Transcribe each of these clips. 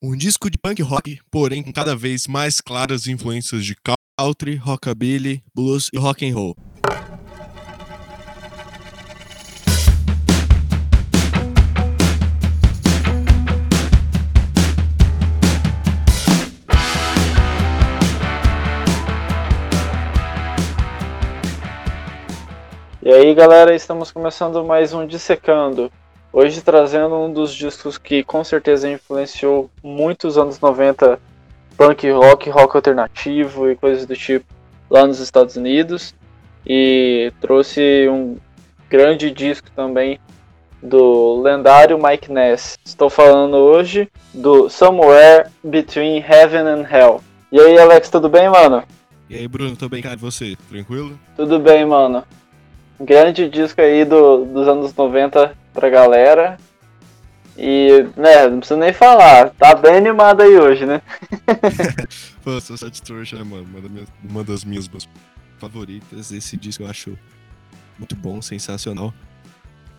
Um disco de punk rock, porém com cada vez mais claras influências de country, rockabilly, blues e rock and roll. E aí galera, estamos começando mais um Dissecando. Hoje trazendo um dos discos que com certeza influenciou muitos anos 90 punk rock, rock alternativo e coisas do tipo lá nos Estados Unidos. E trouxe um grande disco também do lendário Mike Ness. Estou falando hoje do Somewhere Between Heaven and Hell. E aí Alex, tudo bem, mano? E aí, Bruno, tô bem, cara, e você? Tranquilo? Tudo bem, mano. Grande disco aí do, dos anos 90 pra galera. E, né, não preciso nem falar, tá bem animado aí hoje, né? Pô, Social Distortion é uma, das minhas, favoritas. Esse disco eu acho muito bom, sensacional.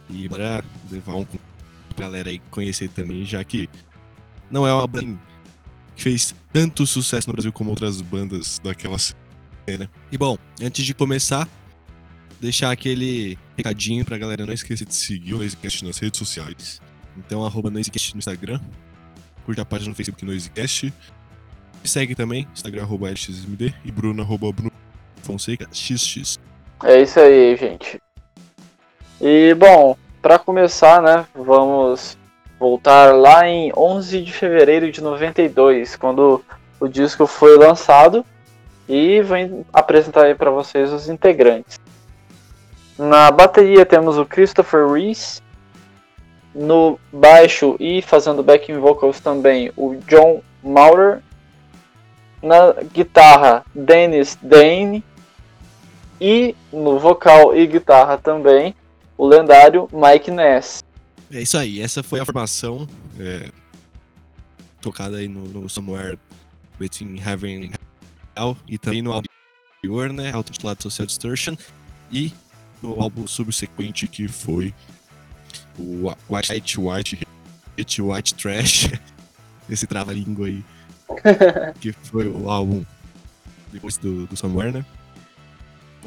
E bora levar um pra galera aí conhecer também, já que não é uma banda que fez tanto sucesso no Brasil como outras bandas daquela cena. E bom, antes de começar, deixar aquele recadinho pra galera não esquecer de seguir o Noisecast nas redes sociais. Então, arroba Noisecast no Instagram, curte a página no Facebook Noisecast. Me segue também, Instagram arroba LXMD e Bruno arroba Bruno Fonseca XX. É isso aí, gente. E bom, para começar, né, vamos voltar lá em 11 de fevereiro de 92, quando o disco foi lançado e vou apresentar aí para vocês os integrantes. Na bateria temos o Christopher Reese. No baixo e fazendo backing vocals também o John Maurer. Na guitarra, Dennis Dane. E no vocal e guitarra também, o lendário Mike Ness. É isso aí, essa foi a formação é, tocada aí no, no Somewhere Between Heaven and Hell e também no anterior, né, auto-titulado Social Distortion. E no álbum subsequente que foi o White White Hit White Trash, esse trava-língua aí, que foi o álbum depois do, do Somewhere, né?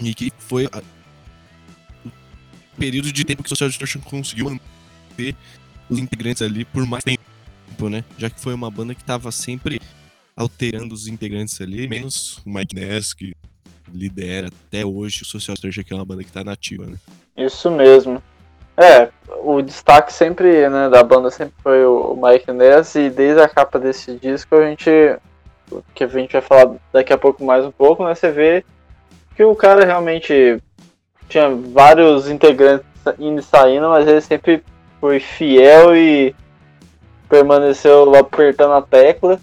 E que foi a, o período de tempo que o Social Distortion conseguiu manter os integrantes ali por mais tempo, né? Já que foi uma banda que tava sempre alterando os integrantes ali, menos o Mike Ness, que lidera até hoje o Social Structure, que é uma banda que tá nativa, né? Isso mesmo. É, o destaque sempre, né, da banda sempre foi o Mike Ness e desde a capa desse disco a gente que a gente vai falar daqui a pouco mais um pouco, né, você vê que o cara realmente tinha vários integrantes indo e saindo, mas ele sempre foi fiel e permaneceu apertando a tecla.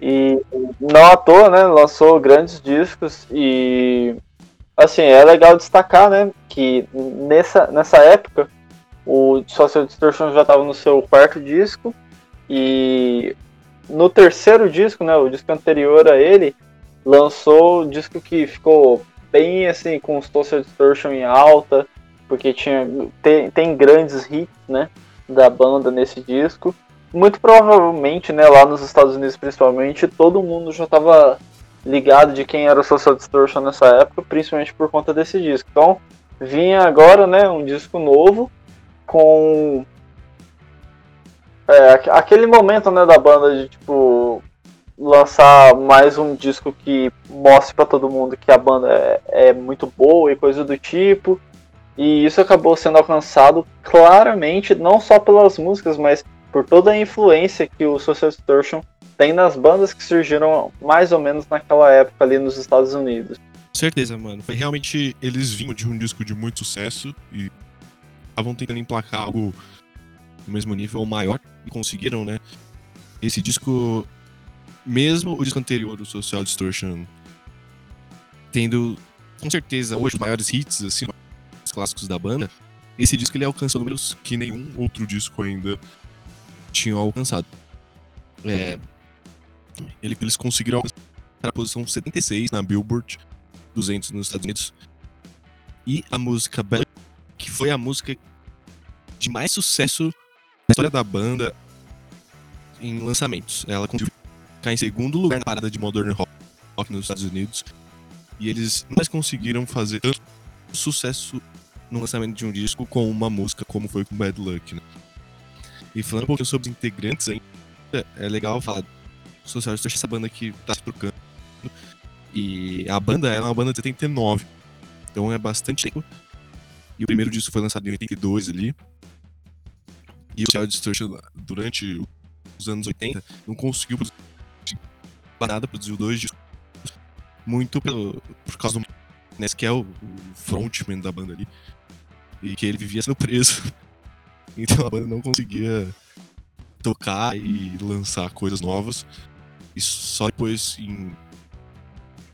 E não à toa, né? Lançou grandes discos e assim, é legal destacar, né, que nessa, nessa época o Social Distortion já estava no seu quarto disco e no terceiro disco, né, o disco anterior a ele, lançou o disco que ficou bem assim com o Social Distortion em alta, porque tinha tem, tem grandes hits, né, da banda nesse disco muito provavelmente, né, lá nos Estados Unidos principalmente, todo mundo já estava ligado de quem era o Social Distortion nessa época, principalmente por conta desse disco. Então, vinha agora, né, um disco novo com é, aquele momento, né, da banda de tipo lançar mais um disco que mostre para todo mundo que a banda é, é muito boa e coisa do tipo. E isso acabou sendo alcançado claramente, não só pelas músicas, mas por toda a influência que o Social Distortion tem nas bandas que surgiram mais ou menos naquela época ali nos Estados Unidos. Certeza, mano. Foi realmente eles vinham de um disco de muito sucesso e estavam tentando emplacar algo no mesmo nível ou maior e conseguiram, né? Esse disco, mesmo o disco anterior, o Social Distortion, tendo com certeza hoje os maiores hits, assim, os clássicos da banda, esse disco ele alcançou números que nenhum outro disco ainda tinham alcançado. É, ele, eles conseguiram alcançar a posição 76 na Billboard 200 nos Estados Unidos. E a música Bella, que foi a música de mais sucesso na história da banda, em lançamentos. Ela conseguiu ficar em segundo lugar na parada de Modern Rock nos Estados Unidos. E eles não mais conseguiram fazer tanto sucesso no lançamento de um disco com uma música como foi com Bad Luck, né? E falando um pouquinho sobre os integrantes ainda, é legal falar Social Distortion, essa banda que tá se trocando. E a banda é uma banda de 79. Então é bastante tempo. E o primeiro disco foi lançado em 82 ali. E o Social Distortion, durante os anos 80, não conseguiu produzir nada, produziu dois discos. Muito pelo, por causa do Ness, que é o, o frontman da banda ali. E que ele vivia sendo preso. Então a banda não conseguia tocar e lançar coisas novas. E só depois, em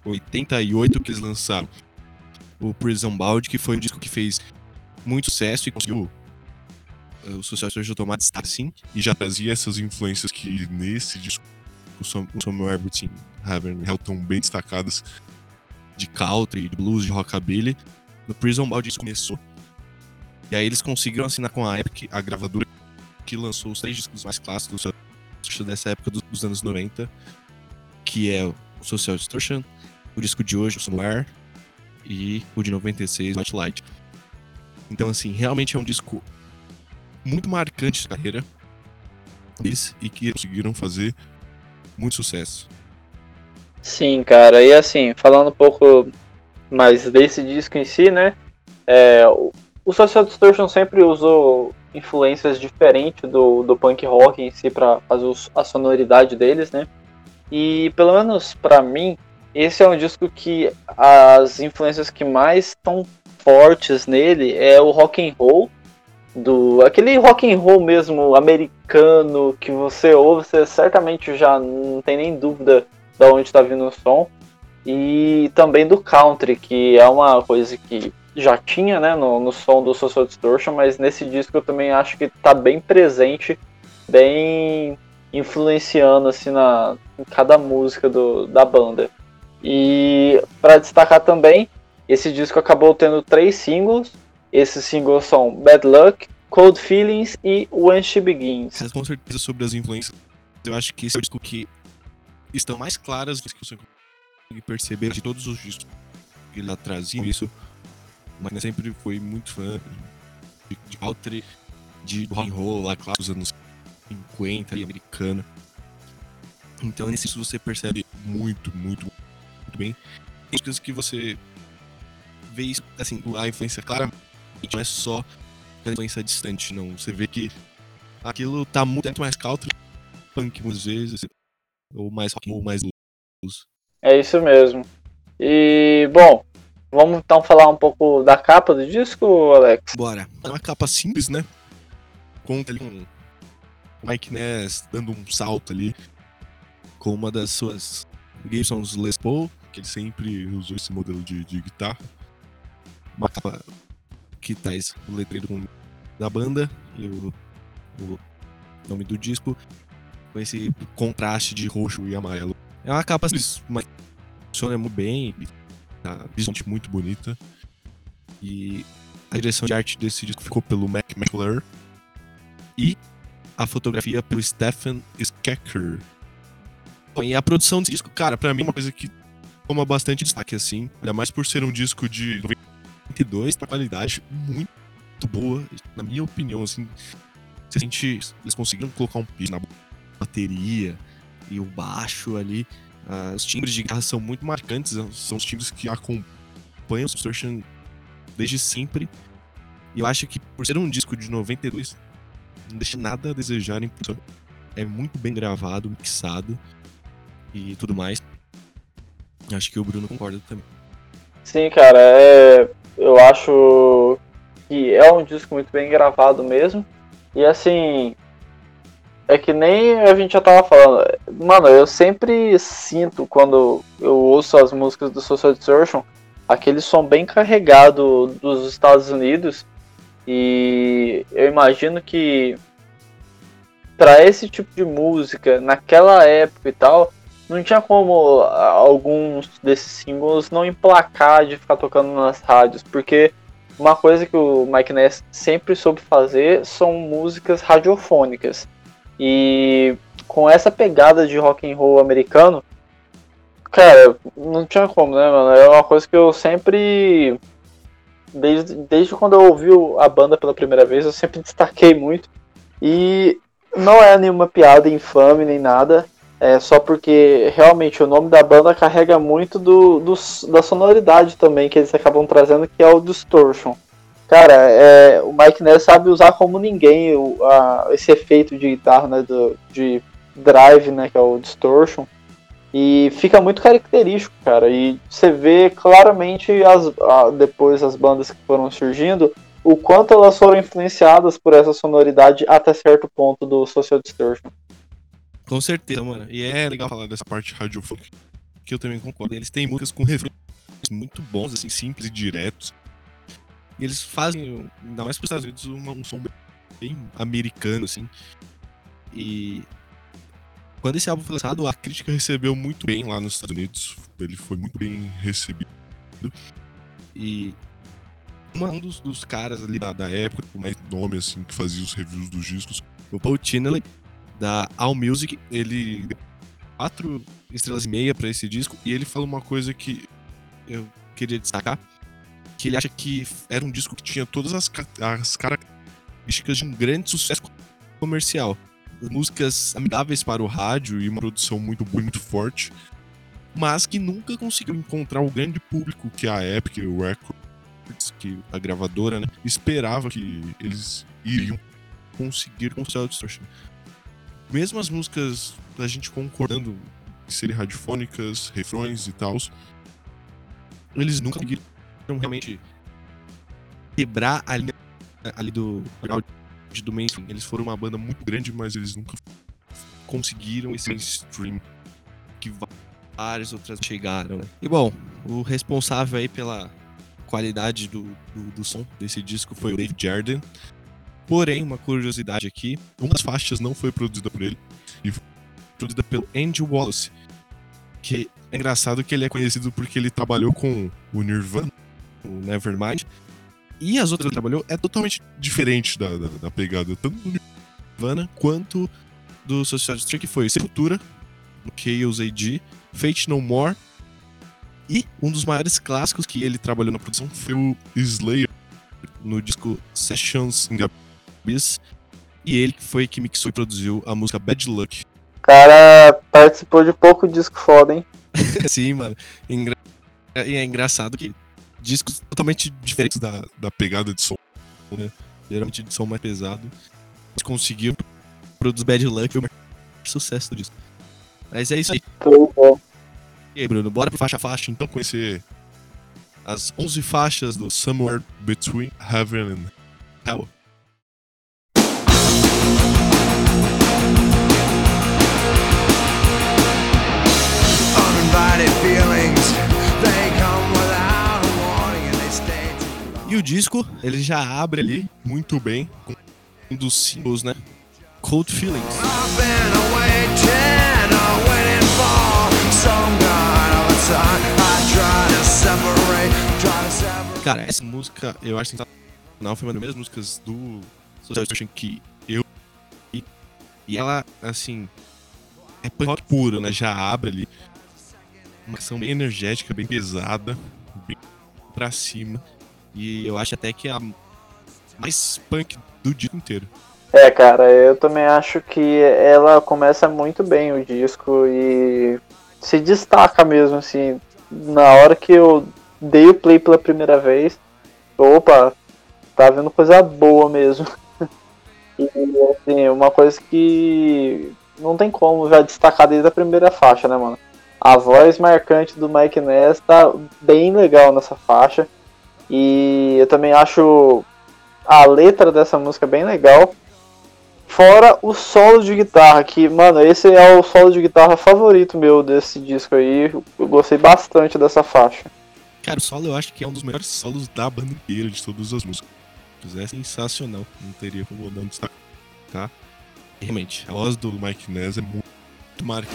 88, que eles lançaram o Prison Bound, que foi um disco que fez muito sucesso e conseguiu eh, o Social Social tomar destaque sim, e já trazia essas influências que nesse disco o Heaven and Hell estão bem destacadas de country, de blues, de rockabilly. No Prison Bound isso começou. E aí eles conseguiram assinar com a Epic, a gravadora que lançou os três discos mais clássicos dessa época dos anos 90, que é o Social Distortion, o disco de hoje, o Somewhere, e o de 96, White Light. Então, assim, realmente é um disco muito marcante de carreira deles e que conseguiram fazer muito sucesso. Sim, cara, e assim, falando um pouco mais desse disco em si, né? É, o Social Distortion sempre usou influências diferentes do, do punk rock em si para fazer a sonoridade deles, né? E pelo menos para mim, esse é um disco que as influências que mais estão fortes nele é o rock and roll do aquele rock and roll mesmo americano que você ouve, você certamente já não tem nem dúvida de onde está vindo o som e também do country, que é uma coisa que já tinha, né, no, no som do Social Distortion, mas nesse disco eu também acho que tá bem presente, bem influenciando assim na em cada música do, da banda. E para destacar também, esse disco acabou tendo três singles. Esses singles são Bad Luck, Cold Feelings e When She Begins. Mas com certeza sobre as influências, eu acho que esse é o disco que estão mais claras que você consegue perceber de todos os discos que ele trazia isso mas sempre foi muito fã de, de country, de rock and roll lá, claro, dos anos 50 e americana. Então nesse você percebe muito, muito, muito bem. Tem coisas que você vê isso, assim, a influência claramente não é só a influência distante, não. Você vê que aquilo tá muito mais country, punk muitas vezes, ou mais rock ou mais blues. É isso mesmo. E, bom, Vamos então falar um pouco da capa do disco, Alex? Bora. É uma capa simples, né? Conta ali um Mike Ness dando um salto ali com uma das suas Gibsons Les Paul, que ele sempre usou esse modelo de, de guitarra. Uma capa que traz o letreiro da banda e o, o nome do disco com esse contraste de roxo e amarelo. É uma capa simples, mas funciona muito bem tá visualmente muito bonita. E a direção de arte desse disco ficou pelo Mac McClure. E a fotografia pelo Stephen Skecker. E a produção desse disco, cara, pra mim é uma coisa que toma bastante destaque, assim. Ainda mais por ser um disco de 92, com qualidade muito boa, na minha opinião, assim. Você sente. Eles conseguiram colocar um piso na bateria e o baixo ali. Uh, os timbres de guitarra são muito marcantes, são os timbres que acompanham o Distortion desde sempre. E eu acho que por ser um disco de 92, não deixa nada a desejar em produção. É muito bem gravado, mixado e tudo mais. Acho que o Bruno concorda também. Sim, cara, é... eu acho que é um disco muito bem gravado mesmo. E assim, é que nem a gente já tava falando. Mano, eu sempre sinto quando eu ouço as músicas do Social Distortion aquele som bem carregado dos Estados Unidos. E eu imagino que para esse tipo de música, naquela época e tal, não tinha como alguns desses singles não emplacar de ficar tocando nas rádios, porque uma coisa que o Mike Ness sempre soube fazer são músicas radiofônicas. E com essa pegada de rock and roll americano, cara, não tinha como, né, mano? É uma coisa que eu sempre desde, desde quando eu ouvi a banda pela primeira vez, eu sempre destaquei muito. E não é nenhuma piada infame nem nada. É só porque realmente o nome da banda carrega muito do, do da sonoridade também que eles acabam trazendo, que é o Distortion. Cara, é, o Mike Ness sabe usar como ninguém o, a, esse efeito de guitarra, né, do, de drive, né, que é o Distortion. E fica muito característico, cara. E você vê claramente as, a, depois as bandas que foram surgindo, o quanto elas foram influenciadas por essa sonoridade até certo ponto do Social Distortion. Com certeza, mano. E é legal falar dessa parte radiofônica, que eu também concordo. Eles têm músicas com refrões muito bons, assim, simples e diretos. E eles fazem, ainda mais para os Estados Unidos, um, um som bem americano, assim. E quando esse álbum foi lançado, a crítica recebeu muito bem lá nos Estados Unidos. Ele foi muito bem recebido. E um dos, dos caras ali da, da, época, com mais nome, assim, que fazia os reviews dos discos, o Paul Chinley, da All Music, ele deu quatro estrelas e meia para esse disco, e ele falou uma coisa que eu queria destacar, que ele acha que era um disco que tinha todas as, as características de um grande sucesso comercial músicas amigáveis para o rádio e uma produção muito boa e muito forte, mas que nunca conseguiu encontrar o grande público que a Epic, Records, que a gravadora, né, esperava que eles iriam conseguir com Cell Distortion. Mesmo as músicas da gente concordando serem radiofônicas, refrões e tal, eles nunca conseguiram realmente quebrar a linha ali do do mainstream. Eles foram uma banda muito grande, mas eles nunca conseguiram esse mainstream que várias outras chegaram, né? E bom, o responsável aí pela qualidade do, do, do som desse disco foi o Dave Jarden. Porém, uma curiosidade aqui, uma das faixas não foi produzida por ele, e foi produzida pelo Andy Wallace, que é engraçado que ele é conhecido porque ele trabalhou com o Nirvana, o Nevermind, e as outras que ele trabalhou é totalmente diferente da, da, da pegada tanto do Nirvana quanto do Social District, que foi Sepultura, no Chaos AD, Fate No More, e um dos maiores clássicos que ele trabalhou na produção foi o Slayer, no disco Sessions in the Abyss, e ele foi que mixou e produziu a música Bad Luck. cara participou de pouco disco foda, hein? Sim, mano. E é engraçado que discos totalmente diferentes da, da pegada de som, né? Geralmente de som mais pesado. Eles conseguiram produzir Bad Luck e o sucesso do disco. Mas é isso aí. E aí, Bruno, bora pro faixa a faixa então conhecer as 11 faixas do Somewhere Between Heaven and Hell. Uninvited feelings, e o disco, ele já abre ali muito bem com um dos símbolos, né? Cold Feelings. Cara, essa música eu acho sensacional. Foi uma das primeiras músicas do Social Distortion que eu. E ela, assim. É punk puro, né? Já abre ali. Uma ação bem energética, bem pesada, bem pra cima. E eu acho até que é a mais punk do disco inteiro. É, cara, eu também acho que ela começa muito bem o disco e se destaca mesmo, assim. Na hora que eu dei o play pela primeira vez, opa, tá vendo coisa boa mesmo. e assim, uma coisa que não tem como já destacar desde a primeira faixa, né, mano? A voz marcante do Mike Ness tá bem legal nessa faixa. E eu também acho a letra dessa música bem legal. Fora o solo de guitarra, que, mano, esse é o solo de guitarra favorito meu desse disco aí. Eu gostei bastante dessa faixa. Cara, o solo eu acho que é um dos melhores solos da banda inteira, de todas as músicas. É sensacional, não teria como não destacar. Tá? Realmente, a voz do Mike Ness é muito marcante.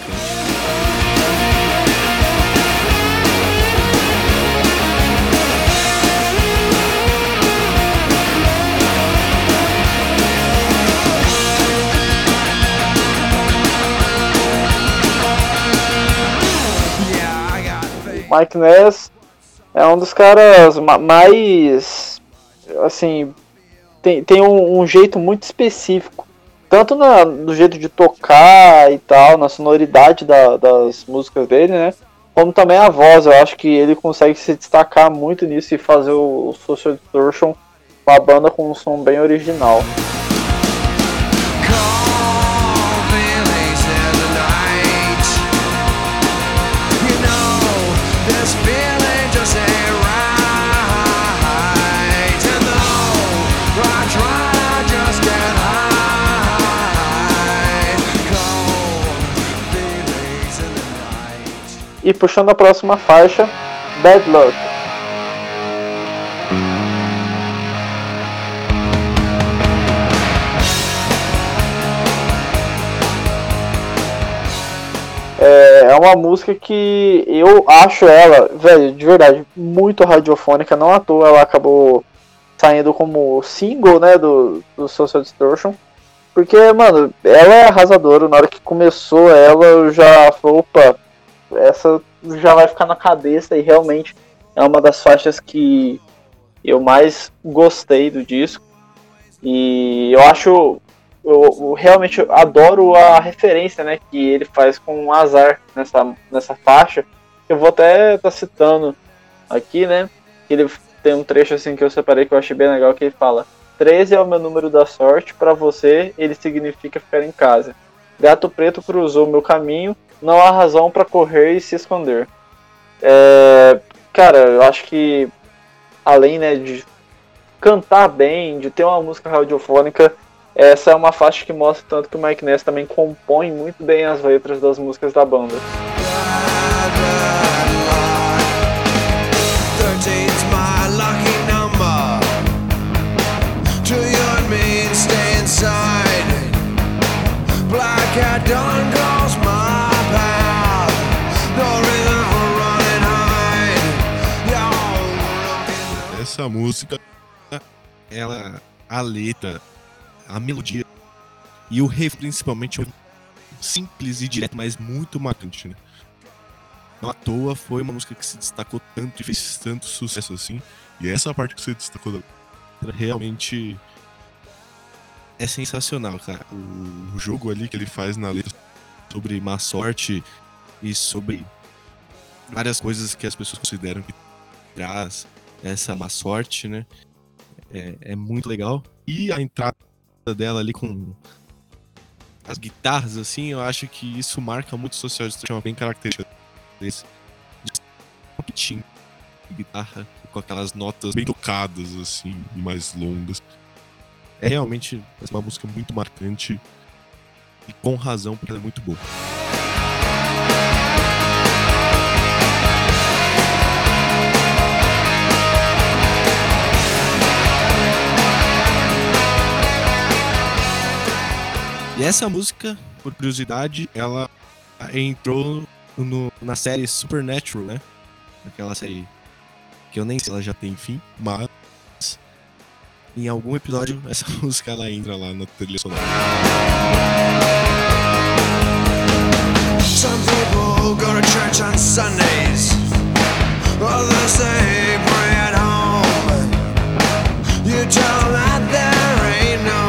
Mike Ness é um dos caras mais. Assim. Tem, tem um, um jeito muito específico. Tanto na, no jeito de tocar e tal, na sonoridade da, das músicas dele, né? Como também a voz. Eu acho que ele consegue se destacar muito nisso e fazer o, o Social Distortion com a banda com um som bem original. E puxando a próxima faixa, Bad Luck. É, é uma música que eu acho ela, velho, de verdade, muito radiofônica. Não à toa ela acabou saindo como single, né, do, do Social Distortion. Porque, mano, ela é arrasadora. Na hora que começou ela, eu já falei, opa, essa já vai ficar na cabeça e realmente é uma das faixas que eu mais gostei do disco. E eu acho. Eu, eu realmente adoro a referência né, que ele faz com o azar nessa, nessa faixa. Eu vou até estar tá citando aqui, né? Que ele tem um trecho assim que eu separei que eu achei bem legal que ele fala: 13 é o meu número da sorte, para você ele significa ficar em casa. Gato preto cruzou meu caminho, não há razão para correr e se esconder. É, cara, eu acho que além né, de cantar bem, de ter uma música radiofônica, essa é uma faixa que mostra tanto que o Mike Ness também compõe muito bem as letras das músicas da banda. Black dawn essa música, ela, a letra, a melodia e o riff principalmente simples e direto, mas muito marcante, né? Não à toa foi uma música que se destacou tanto e fez tanto sucesso assim. E essa parte que você destacou realmente é sensacional, cara. O jogo ali que ele faz na letra sobre má sorte e sobre várias coisas que as pessoas consideram que traz essa má sorte, né? É, é muito legal. E a entrada dela ali com as guitarras, assim, eu acho que isso marca muito o Social Distortion, bem característica desse. De guitarra com aquelas notas bem tocadas, assim, e mais longas. É realmente uma música muito marcante e com razão, porque ela é muito boa. E essa música, por curiosidade, ela entrou no, na série Supernatural, né? Aquela série que eu nem sei se ela já tem fim, mas em algum episódio essa música ela entra lá na trilha sonora. Some people go to church on Sundays. Others say pray at home. You tell that there ain't no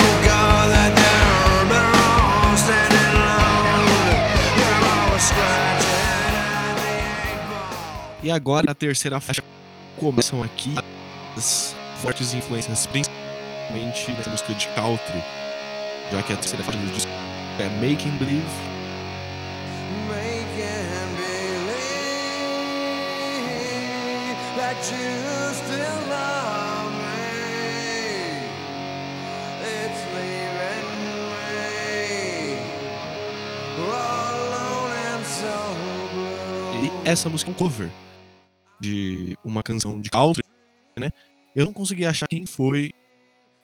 E agora a terceira faixa começam aqui as fortes influências, principalmente nessa música de country, já que a terceira faixa do disco é Making Believe. Making believe that you still love me. It's leaving me alone and so blue. E essa música é um cover de uma canção de country, né? Eu não consegui achar quem foi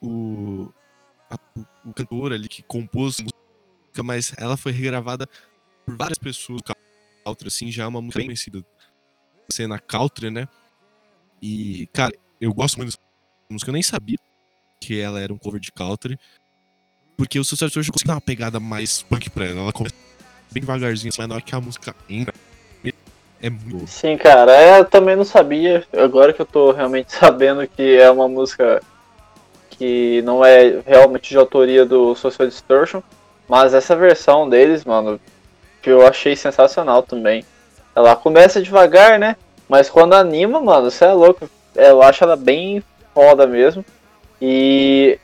o, a, o cantor ali que compôs a música, mas ela foi regravada por várias pessoas. Country, assim, já é uma música bem conhecida cena country, né? E, cara, eu gosto muito dessa música. Eu nem sabia que ela era um cover de country. Porque o sucesso hoje conseguiu dar uma pegada mais punk pra ela. Ela começa bem devagarzinho, assim, mas na hora que a música entra, É muito. Sim, cara, é, eu também não sabia. Agora que eu tô realmente sabendo que é uma música que não é realmente de autoria do Social Distortion, mas essa versão deles, mano, que eu achei sensacional também. Ela começa devagar, né? Mas quando anima, mano, você é louco. Eu acho ela bem foda mesmo. E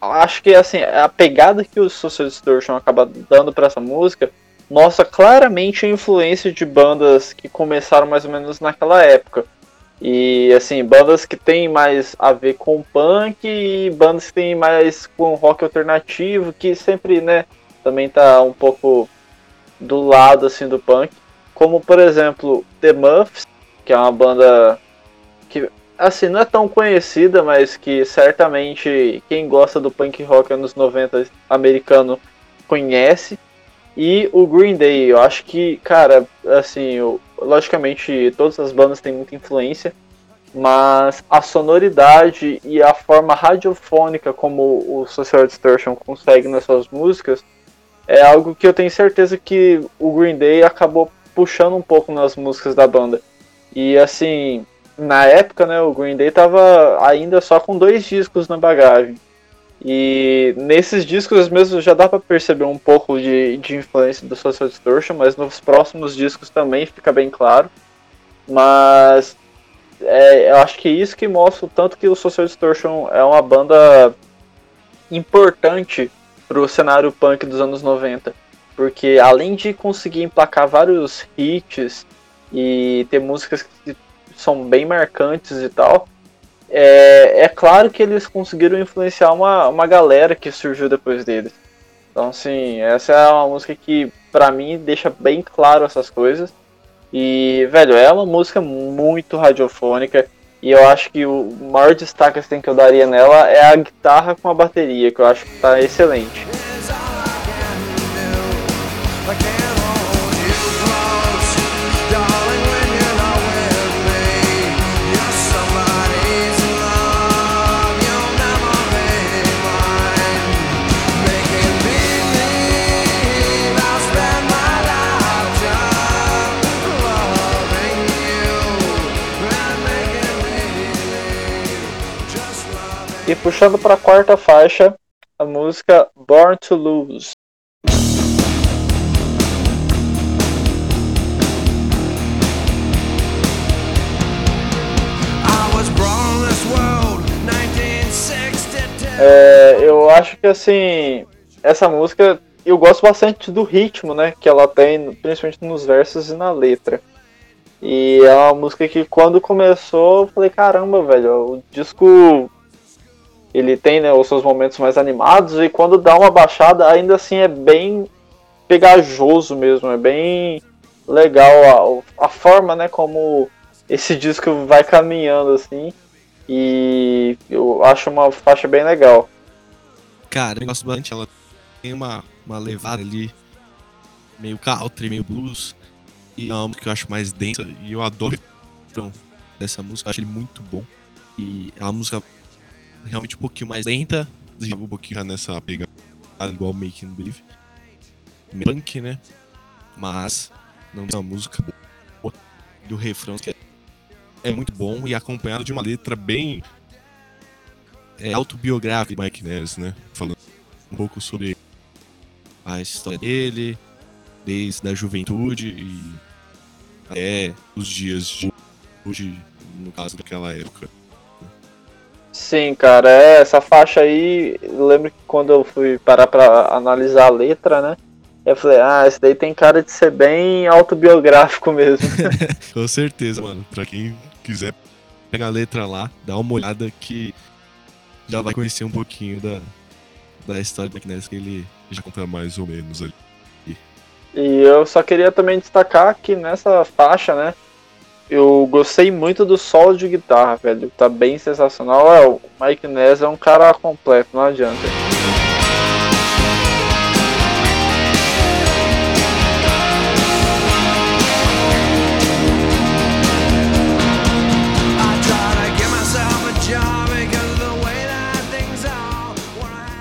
acho que assim, a pegada que o Social Distortion acaba dando para essa música mostra claramente a influência de bandas que começaram mais ou menos naquela época. E assim, bandas que tem mais a ver com punk e bandas que tem mais com rock alternativo, que sempre, né, também tá um pouco do lado assim do punk, como por exemplo, The Muffs, que é uma banda que assim, não é tão conhecida, mas que certamente quem gosta do punk rock anos 90 americano conhece. E o Green Day, eu acho que, cara, assim, eu, logicamente todas as bandas têm muita influência, mas a sonoridade e a forma radiofônica como o Social Distortion consegue nas suas músicas é algo que eu tenho certeza que o Green Day acabou puxando um pouco nas músicas da banda. E assim, na época, né, o Green Day tava ainda só com dois discos na bagagem. E nesses discos mesmo já dá para perceber um pouco de, de influência do Social Distortion, mas nos próximos discos também fica bem claro. Mas é, eu acho que é isso que mostra o tanto que o Social Distortion é uma banda importante pro cenário punk dos anos 90. Porque além de conseguir emplacar vários hits e ter músicas que são bem marcantes e tal, é, é claro que eles conseguiram influenciar uma, uma galera que surgiu depois deles. Então, assim, essa é uma música que, pra mim, deixa bem claro essas coisas. E, velho, é uma música muito radiofônica. E eu acho que o maior destaque assim, que eu daria nela é a guitarra com a bateria, que eu acho que tá excelente. Puxando para a quarta faixa, a música Born to Lose. É, eu acho que assim, essa música eu gosto bastante do ritmo, né, que ela tem, principalmente nos versos e na letra. E é uma música que quando começou, eu falei, caramba, velho, o disco ele tem né, os seus momentos mais animados e quando dá uma baixada ainda assim é bem pegajoso mesmo, é bem legal a, a forma né, como esse disco vai caminhando assim e eu acho uma faixa bem legal. Cara, eu gosto bastante, ela tem uma, uma levada ali meio country, meio blues e é uma que eu acho mais densa e eu adoro então, dessa música, eu acho ele muito bom e é uma música realmente um pouquinho mais lenta, um pouquinho nessa pegada igual Making Believe. Punk, né? Mas não tem uma música boa do refrão que é muito bom e acompanhado de uma letra bem é, autobiográfica de Mike Ness, né? Falando um pouco sobre a história dele, desde a juventude e até os dias de hoje, no caso daquela época. Sim, cara, é, essa faixa aí, eu lembro que quando eu fui parar pra analisar a letra, né? Eu falei, ah, esse daí tem cara de ser bem autobiográfico mesmo. Com certeza, mano. Pra quem quiser pegar a letra lá, dá uma olhada que já vai conhecer um pouquinho da, da história do McNess que ele já conta mais ou menos ali. E eu só queria também destacar que nessa faixa, né? Eu gostei muito do solo de guitarra, velho. Tá bem sensacional. É, o Mike Ness é um cara completo, não adianta.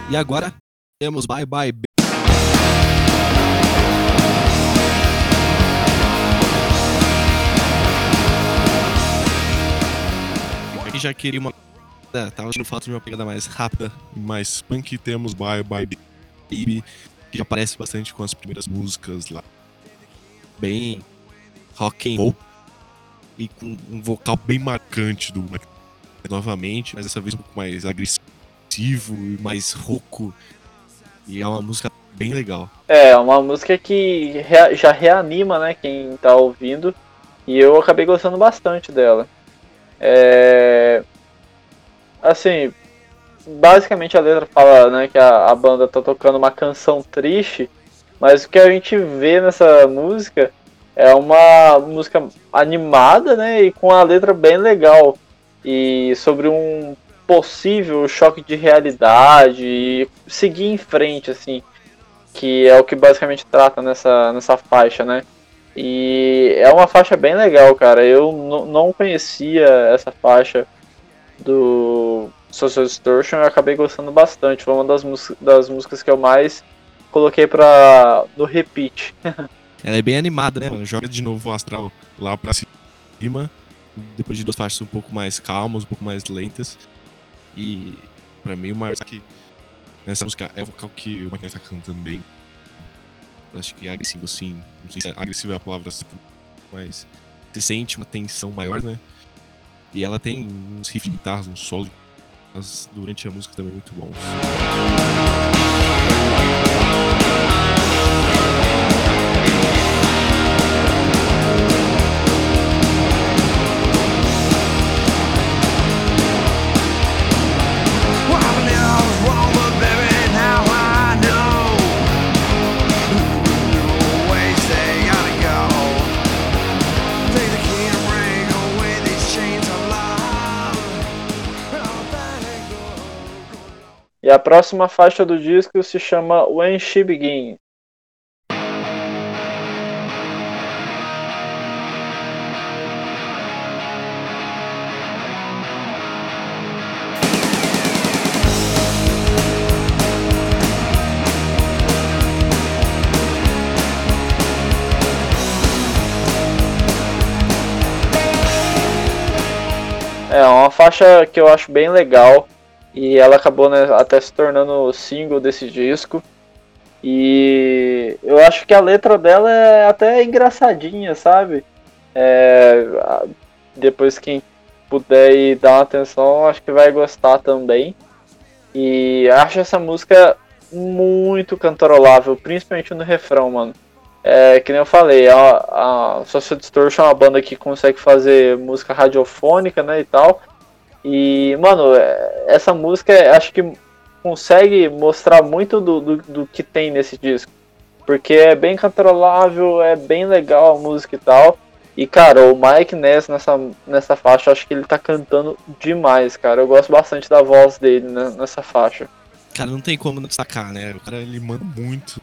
E agora temos Bye Bye já queria uma. É, tava no fato de uma pegada mais rápida. Mais punk temos Bye Bye Baby, que já aparece bastante com as primeiras músicas lá. Bem rock and roll. E com um vocal bem marcante do novamente, mas dessa vez um pouco mais agressivo e mais rouco. E é uma música bem legal. É, é uma música que já reanima, né, quem tá ouvindo. E eu acabei gostando bastante dela. É... Assim, basicamente a letra fala né, que a, a banda tá tocando uma canção triste, mas o que a gente vê nessa música é uma música animada, né, e com a letra bem legal e sobre um possível choque de realidade e seguir em frente, assim, que é o que basicamente trata nessa, nessa faixa, né? E é uma faixa bem legal, cara. Eu não conhecia essa faixa do Social Distortion e acabei gostando bastante. Foi uma das, das músicas que eu mais coloquei pra, no repeat. Ela é bem animada, né? Ela joga de novo o astral lá pra cima depois de duas faixas um pouco mais calmas, um pouco mais lentas. E pra mim o maior que nessa música é o vocal que o Michael tá cantando bem. Acho que é agressivo sim. Não sei se é agressivo é a palavra mas você sente uma tensão maior, né? E ela tem uns riffs de guitarras, um solo mas durante a música também muito a próxima faixa do disco se chama When She Begin. É uma faixa que eu acho bem legal e ela acabou né, até se tornando o single desse disco. E eu acho que a letra dela é até engraçadinha, sabe? É, depois quem puder ir dar uma atenção, acho que vai gostar também. E acho essa música muito cantarolável, principalmente no refrão, mano. É, que nem eu falei, a, a Social Distortion é uma banda que consegue fazer música radiofônica, né, e tal. E, mano, é, essa música acho que consegue mostrar muito do, do, do, que tem nesse disco. Porque é bem controlável, é bem legal a música e tal. E, cara, o Mike Ness nessa, nessa faixa, acho que ele tá cantando demais, cara. Eu gosto bastante da voz dele né, nessa faixa. Cara, não tem como destacar, né? O cara, ele manda muito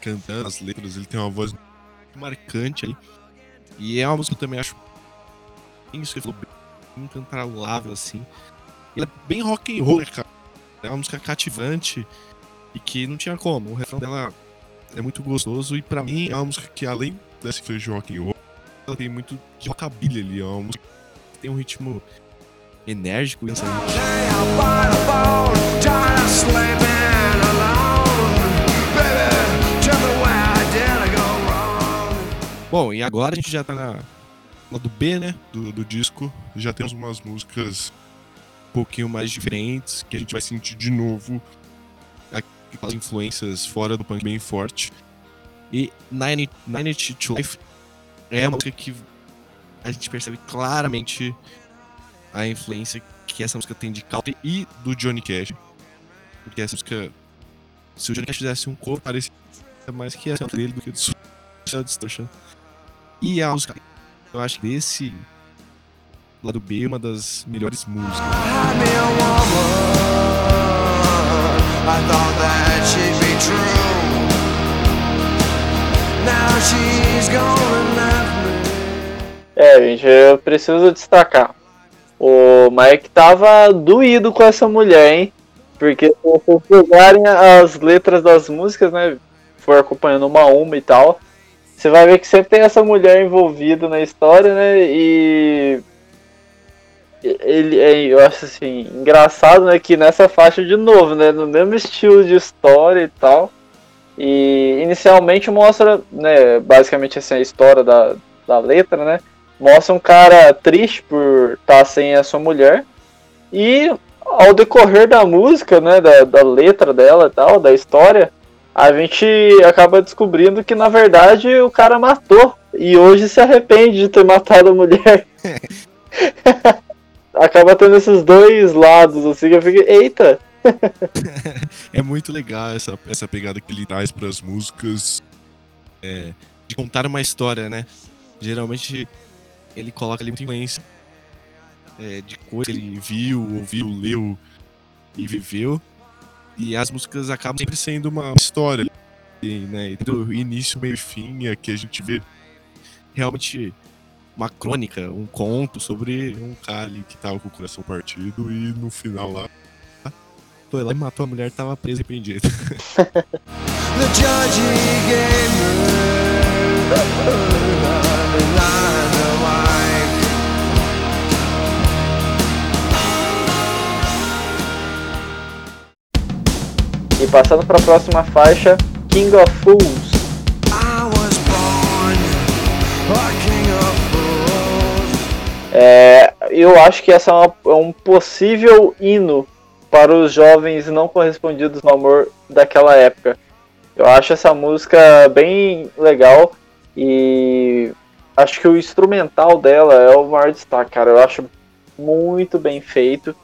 cantando as letras, ele tem uma voz marcante ali. E é uma música que eu também acho. Isso que falou incantarolável, assim. Ele é bem rock and roll, né, cara. É uma música cativante e que não tinha como. O refrão dela é muito gostoso e para mim é uma música que, além dessa que de rock and roll, ela tem muito de rockabilly ali. É uma música que tem um ritmo enérgico e Bom, e agora a gente já tá na lado B, né, do, do disco, já temos umas músicas um pouquinho mais diferentes, que a gente vai sentir de novo aquelas influências fora do punk bem forte. E Nine, Nine to Life é uma música que a gente percebe claramente a influência que essa música tem de Country e do Johnny Cash. Porque essa música, se o Johnny Cash fizesse um cover, parecia mais que essa dele do que do Social Distortion. E a música eu acho que desse lado B é uma das melhores músicas. É, gente, eu preciso destacar. O Mike tava doído com essa mulher, hein? Porque se vocês pegarem as letras das músicas, né? For acompanhando uma a uma e tal. Você vai ver que sempre tem essa mulher envolvida na história, né? E ele é, eu acho assim, engraçado, né, que nessa faixa de novo, né, no mesmo estilo de história e tal. E inicialmente mostra, né, basicamente assim, a história da, da letra, né? Mostra um cara triste por estar tá sem a sua mulher. E ao decorrer da música, né, da, da letra dela e tal, da história, a gente acaba descobrindo que na verdade o cara matou e hoje se arrepende de ter matado a mulher. acaba tendo esses dois lados, assim, que eu fico, eita! é muito legal essa, essa pegada que ele traz para as músicas é, de contar uma história, né? Geralmente ele coloca ali muita influência é, de coisa que ele viu, ouviu, leu e viveu. E as músicas acabam sempre sendo uma história, né? Do início, meio e fim, é que a gente vê realmente uma crônica, um conto sobre um cara ali que tava com o coração partido e no final lá foi lá e matou a mulher tava preso e arrependido. E passando para a próxima faixa, King of Fools. É, eu acho que essa é, uma, é um possível hino para os jovens não correspondidos no amor daquela época. Eu acho essa música bem legal e acho que o instrumental dela é o maior destaque, cara. Eu acho muito bem feito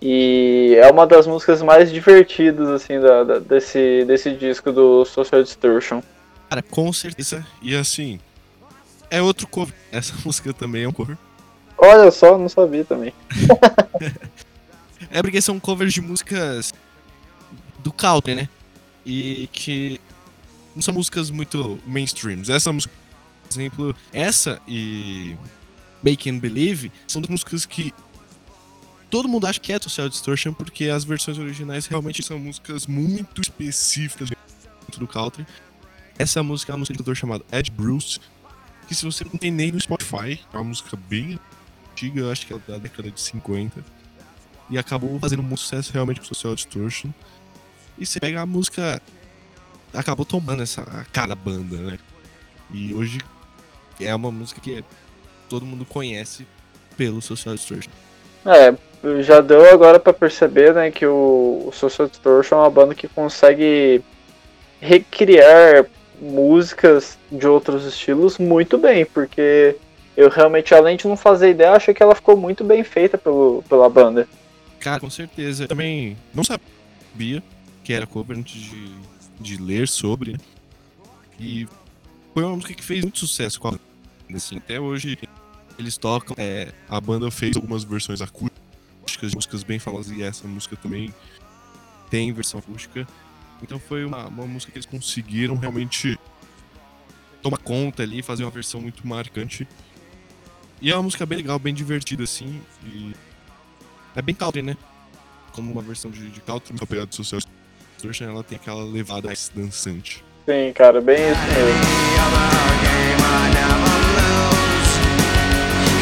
e é uma das músicas mais divertidas assim da, da, desse, desse disco do Social Distortion. Cara, com certeza. E assim, é outro cover. Essa música também é um cover. Olha só, não sabia também. é porque são covers de músicas do country, né? E que não são músicas muito mainstreams. Essa música, por exemplo, essa e Make and Believe são duas músicas que todo mundo acha que é Social Distortion porque as versões originais realmente são músicas muito específicas do country. Essa música é uma música de cantor chamado Ed Bruce, que se você não tem nem no Spotify, é uma música bem antiga, acho que é da década de 50. E acabou fazendo muito sucesso realmente com Social Distortion. E você pega a música. Acabou tomando essa cara da banda, né? E hoje é uma música que todo mundo conhece pelo Social Distortion. É, já deu agora para perceber, né, que o, o Social Distortion é uma banda que consegue recriar músicas de outros estilos muito bem, porque eu realmente, além de não fazer ideia, achei que ela ficou muito bem feita pelo, pela banda. Cara, com certeza. Eu também não sabia que era cover antes de, de ler sobre. Né? E foi uma música que fez muito sucesso com a banda. Assim, até hoje eles tocam. É, a banda fez algumas versões acústicas músicas bem famosas e essa música também tem versão acústica. Então foi uma, uma música que eles conseguiram realmente tomar conta ali, fazer uma versão muito marcante e é uma música bem legal, bem divertida, assim. E é bem country, né? Como uma versão de, de country, uma pegada social distortion, ela tem aquela levada mais dançante. Sim, cara, bem isso mesmo.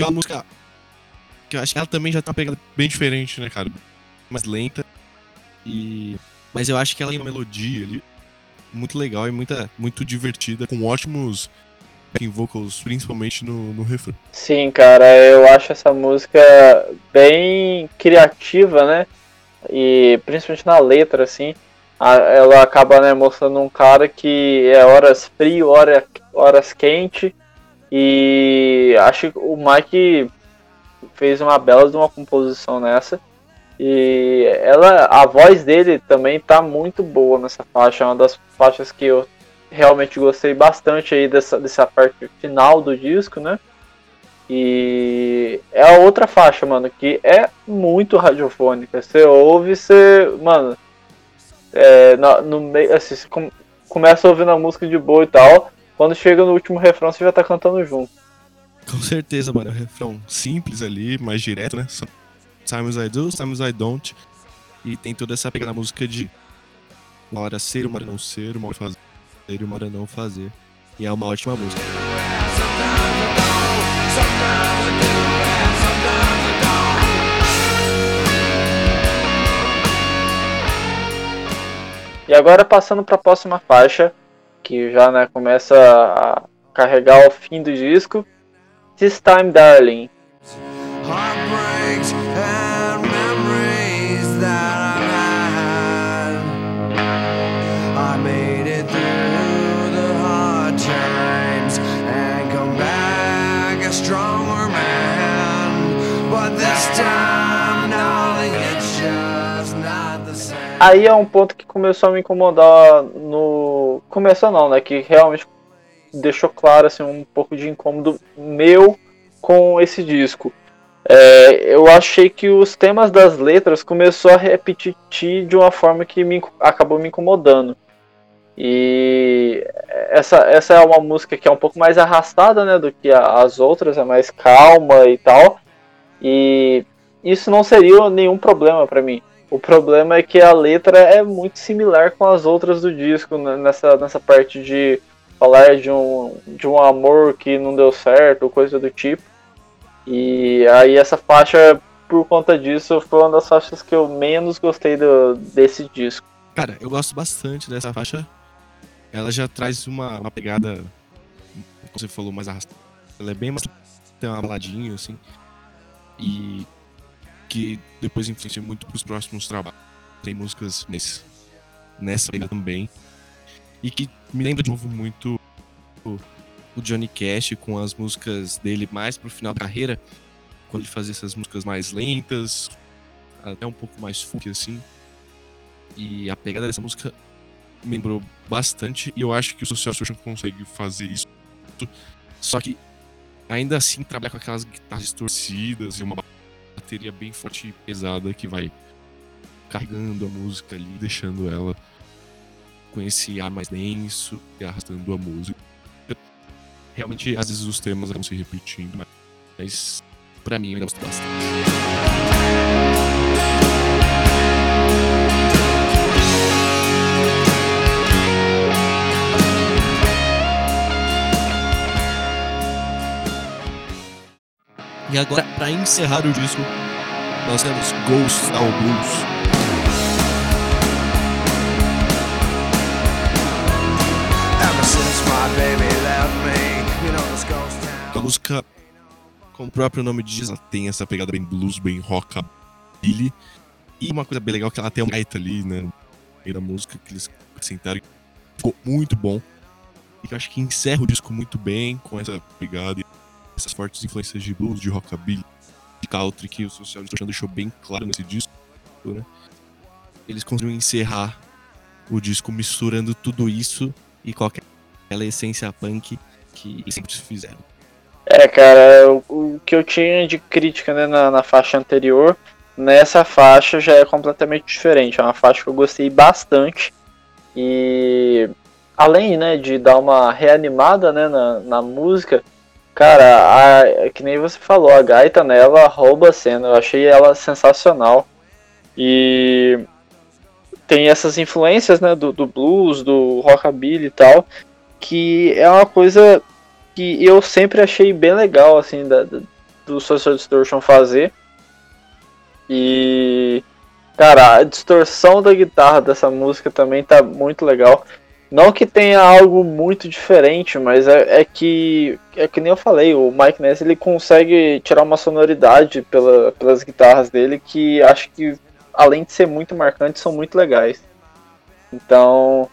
Que é uma música que eu acho que ela também já tá pegando bem diferente, né, cara? Mais lenta. E mas eu acho que ela tem uma melodia ali muito legal e muita, muito divertida, com ótimos backing vocals, principalmente no, no refrão. Sim, cara, eu acho essa música bem criativa, né? E principalmente na letra, assim, ela acaba né, mostrando um cara que é horas frio, hora, horas quente. E acho que o Mike fez uma bela de uma composição nessa. E ela, a voz dele também tá muito boa nessa faixa, é uma das faixas que eu realmente gostei bastante aí dessa, dessa parte final do disco, né? E é a outra faixa, mano, que é muito radiofônica. Você ouve, você. Mano. É, no, no meio. Assim, você com, começa ouvindo a música de boa e tal. Quando chega no último refrão, você já tá cantando junto. Com certeza, mano. É um refrão simples ali, mais direto, né? Sometimes I do, sometimes I don't. E tem toda essa pegada na música de uma hora ser, uma hora não ser, uma hora fazer e uma hora não fazer. E é uma ótima música. E agora passando para a próxima faixa, que já né, começa a carregar o fim do disco, This Time Darling. Aí é um ponto que começou a me incomodar no. Começou não, né? Que realmente deixou claro assim, um pouco de incômodo meu com esse disco. É, eu achei que os temas das letras começou a repetir de uma forma que me, acabou me incomodando. E essa, essa é uma música que é um pouco mais arrastada né, do que as outras, é mais calma e tal. E isso não seria nenhum problema para mim. O problema é que a letra é muito similar com as outras do disco, né? nessa, nessa parte de falar de um, de um amor que não deu certo, coisa do tipo. E aí essa faixa, por conta disso, foi uma das faixas que eu menos gostei do, desse disco. Cara, eu gosto bastante dessa faixa. Ela já traz uma, uma pegada, como você falou, mais arrastada. Ela é bem mais. tem uma baladinha, assim. E que depois influencia muito para os próximos trabalhos. Tem músicas nesse, nessa ainda também. E que me lembra de novo muito o, o Johnny Cash com as músicas dele mais pro final da carreira, quando ele fazia essas músicas mais lentas, até um pouco mais funk assim. E a pegada dessa música me lembrou bastante e eu acho que o Social Solution consegue fazer isso. Só que ainda assim trabalhar com aquelas guitarras distorcidas e uma bateria bem forte e pesada que vai carregando a música ali, deixando ela com esse ar mais denso e arrastando a música. Realmente, às vezes os temas vão se repetindo, mas pra mim eu gosto bastante. Agora, para encerrar o disco, nós temos Ghost ao Blues. A música, como o próprio nome diz, ela tem essa pegada bem blues, bem rockabilly. E uma coisa bem legal é que ela tem uma gaita ali, né? Da música que eles acrescentaram. Ficou muito bom. E que eu acho que encerra o disco muito bem com essa pegada essas fortes influências de blues, de rockabilly, de country que o Social Distortion deixou bem claro nesse disco, né? Eles conseguiram encerrar o disco misturando tudo isso e qualquer aquela essência punk que eles sempre fizeram. É, cara, o, o que eu tinha de crítica né, na, na faixa anterior, nessa faixa já é completamente diferente. É uma faixa que eu gostei bastante. E além né, de dar uma reanimada né, na, na música, Cara, a, que nem você falou, a gaita nela rouba a cena. Eu achei ela sensacional. E tem essas influências né, do, do blues, do rockabilly e tal, que é uma coisa que eu sempre achei bem legal, assim, da, do Social Distortion fazer. E, cara, a distorção da guitarra dessa música também tá muito legal. Não que tenha algo muito diferente, mas é, é, que é que nem eu falei, o Mike Ness ele consegue tirar uma sonoridade pela, pelas guitarras dele que acho que além de ser muito marcante são muito legais. Então,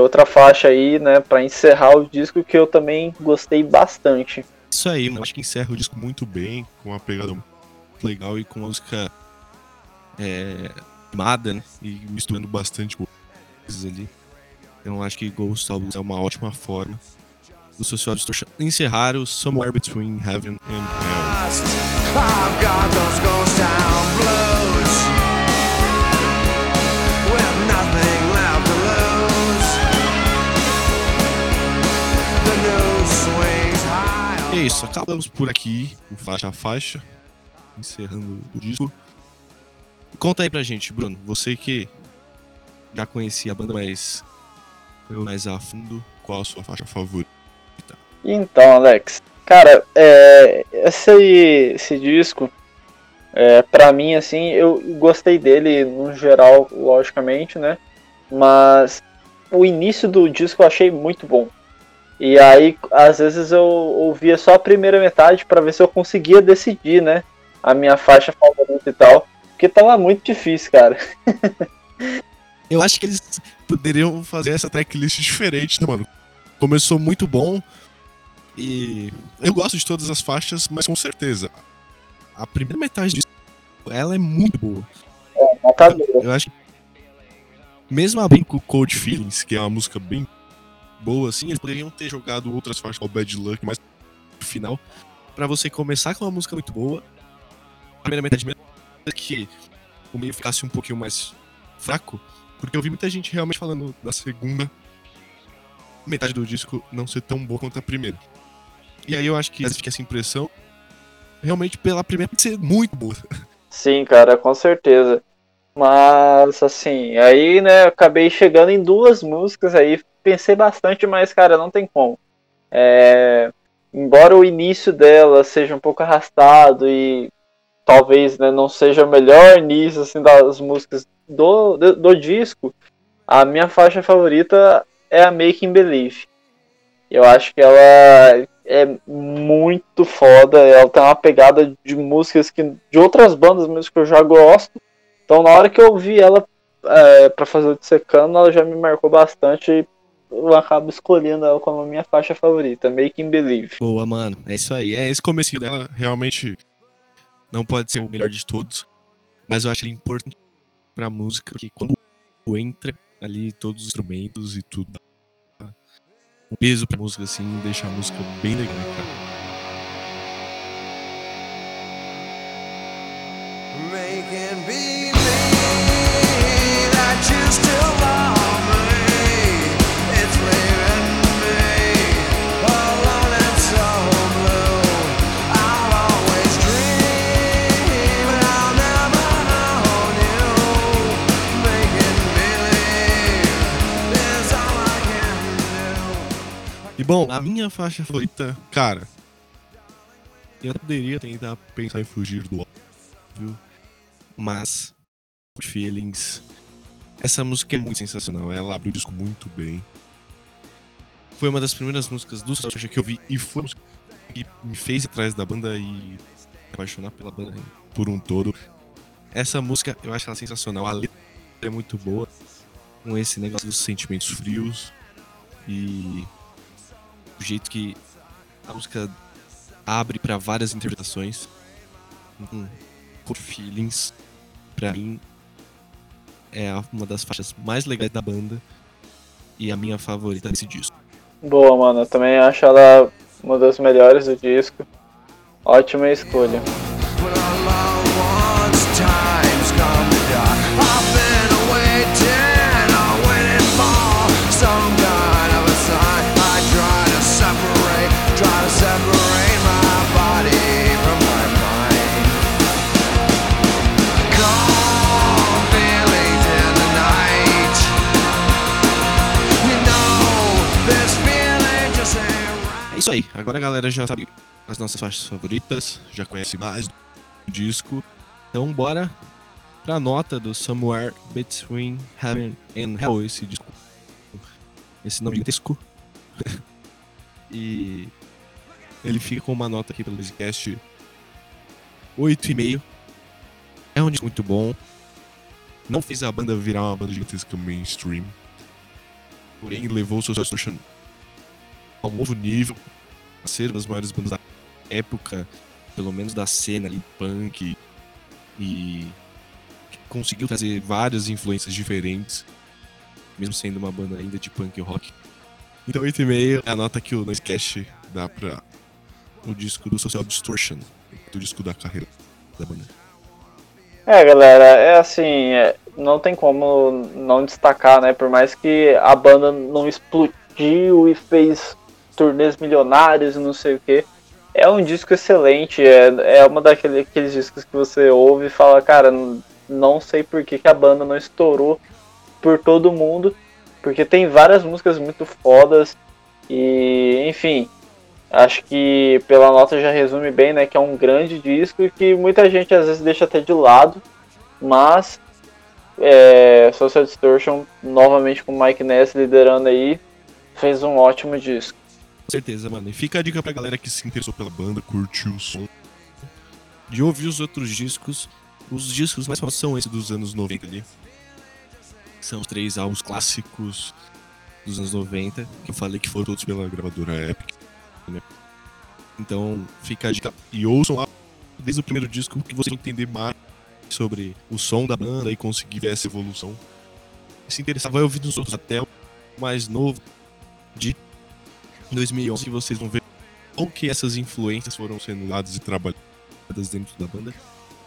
outra faixa aí, né, para encerrar o disco que eu também gostei bastante. Isso aí, eu acho que encerra o disco muito bem, com uma pegada legal e com música é, animada, né, e misturando bastante coisas ali. Então acho que Ghost Albums é uma ótima forma do Social Distortion encerrar o Somewhere Between Heaven and Hell. É isso, acabamos por aqui, faixa a faixa, encerrando o disco. Conta aí pra gente, Bruno, você que já conhecia a banda, mas mais a fundo, qual a sua faixa favorita? Então, Alex, cara, é, esse, esse disco, é, pra mim, assim, eu gostei dele no geral, logicamente, né? Mas o início do disco eu achei muito bom. E aí, às vezes eu ouvia só a primeira metade para ver se eu conseguia decidir, né? A minha faixa favorita e tal. Porque tava muito difícil, cara. eu acho que eles poderiam fazer essa tracklist diferente, né, mano? Começou muito bom, e eu gosto de todas as faixas, mas com certeza, a primeira metade disso, ela é muito boa. É, tá eu acho que, mesmo abrindo com Cold Feelings, que é uma música bem boa, assim, eles poderiam ter jogado outras faixas, como Bad Luck, mais no final, para você começar com uma música muito boa, a primeira metade mesmo, que o meio ficasse um pouquinho mais fraco, porque eu vi muita gente realmente falando da segunda metade do disco não ser tão boa quanto a primeira. E aí eu acho que existe essa impressão realmente pela primeira ser muito boa. Sim, cara, com certeza. Mas assim, aí, né, acabei chegando em duas músicas aí, pensei bastante, mas cara, não tem como. É, embora o início dela seja um pouco arrastado e talvez né, não seja o melhor início assim, das músicas do, do, do disco, a minha faixa favorita é a Making Believe. Eu acho que ela é muito foda. Ela tem uma pegada de músicas que de outras bandas mesmo que eu já gosto. Então na hora que eu ouvi ela é, para fazer o Dissecando, ela já me marcou bastante e eu acabo escolhendo ela como minha faixa favorita, Making Believe. Boa, mano. É isso aí. É esse começo dela realmente não pode ser o melhor de todos, mas eu acho ele importante pra música, porque quando entra ali todos os instrumentos e tudo um peso pra música, assim, deixa a música bem legal, cara. Making believe that you still Bom, a minha faixa favorita, cara. Eu poderia tentar pensar em fugir do óbvio, mas. Feelings. Essa música é muito sensacional, ela abre o disco muito bem. Foi uma das primeiras músicas do Social que eu vi e foi que me fez atrás da banda e apaixonar pela banda por um todo. Essa música eu acho ela sensacional, a letra é muito boa, com esse negócio dos sentimentos frios e o jeito que a música abre para várias interpretações. Hum, por feelings, para mim é uma das faixas mais legais da banda e a minha favorita desse disco. Boa, mano, eu também acho ela uma das melhores do disco. Ótima escolha. Aí. Agora a galera já sabe as nossas faixas favoritas, já conhece mais do disco. Então bora pra nota do Somewhere Between Heaven and Hell, esse disco. Esse nome gigantesco. e ele fica com uma nota aqui pelo podcast 8,5. É um disco muito bom. Não fez a banda virar uma banda gigantesca mainstream. Porém, levou o Social Distortion a um novo nível, ser das maiores bandas da época, pelo menos da cena ali, punk, e conseguiu trazer várias influências diferentes. mesmo sendo uma banda ainda de punk rock. Então 8,5 é a nota que o Noisecast dá pra o disco do Social Distortion, do disco da carreira da banda. É, galera, é assim, é, não tem como não destacar, né? Por mais que a banda não explodiu e fez turnês milionários e não sei o que. É um disco excelente, é, é uma daqueles discos que você ouve e fala, cara, não sei por que, que a banda não estourou por todo mundo, porque tem várias músicas muito fodas e, enfim, acho que pela nota já resume bem, né, que é um grande disco que muita gente às vezes deixa até de lado, mas é, Social Distortion, novamente com o Mike Ness liderando aí, fez um ótimo disco. Certeza, mano. E fica a dica pra galera que se interessou pela banda, curtiu o som, de ouvir os outros discos. Os discos mais famosos são esses dos anos 90 ali. São os três álbuns clássicos dos anos 90, que eu falei que foram todos pela gravadora Epic. Né? Então, fica a dica. E ouçam lá desde o primeiro disco que você entender mais sobre o som da banda e conseguir ver essa evolução. Se interessar, vai ouvir dos outros até o mais novo de 2011 que vocês vão ver como que essas influências foram sendo dadas e trabalhadas dentro da banda.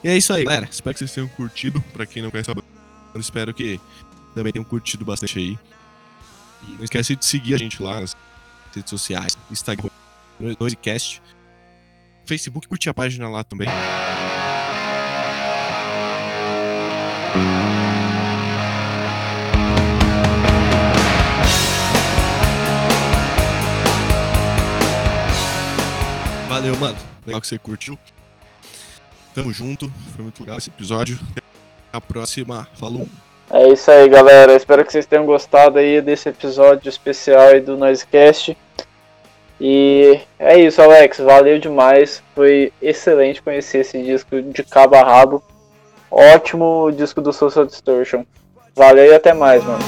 E é isso aí, galera. Espero que vocês tenham curtido. Pra quem não conhece a banda, espero que também tenham curtido bastante aí. E não esquece de seguir a gente lá nas redes sociais, Instagram, Noisecast, Facebook, curtir a página lá também. Valeu, mano. Legal que você curtiu. Tamo junto. Foi muito legal esse episódio. Até a próxima. Falou. É isso aí, galera. Espero que vocês tenham gostado aí desse episódio especial aí do Noisecast. E é isso, Alex. Valeu demais. Foi excelente conhecer esse disco de cabo a rabo. Ótimo disco do Social Distortion. Valeu e até mais, mano.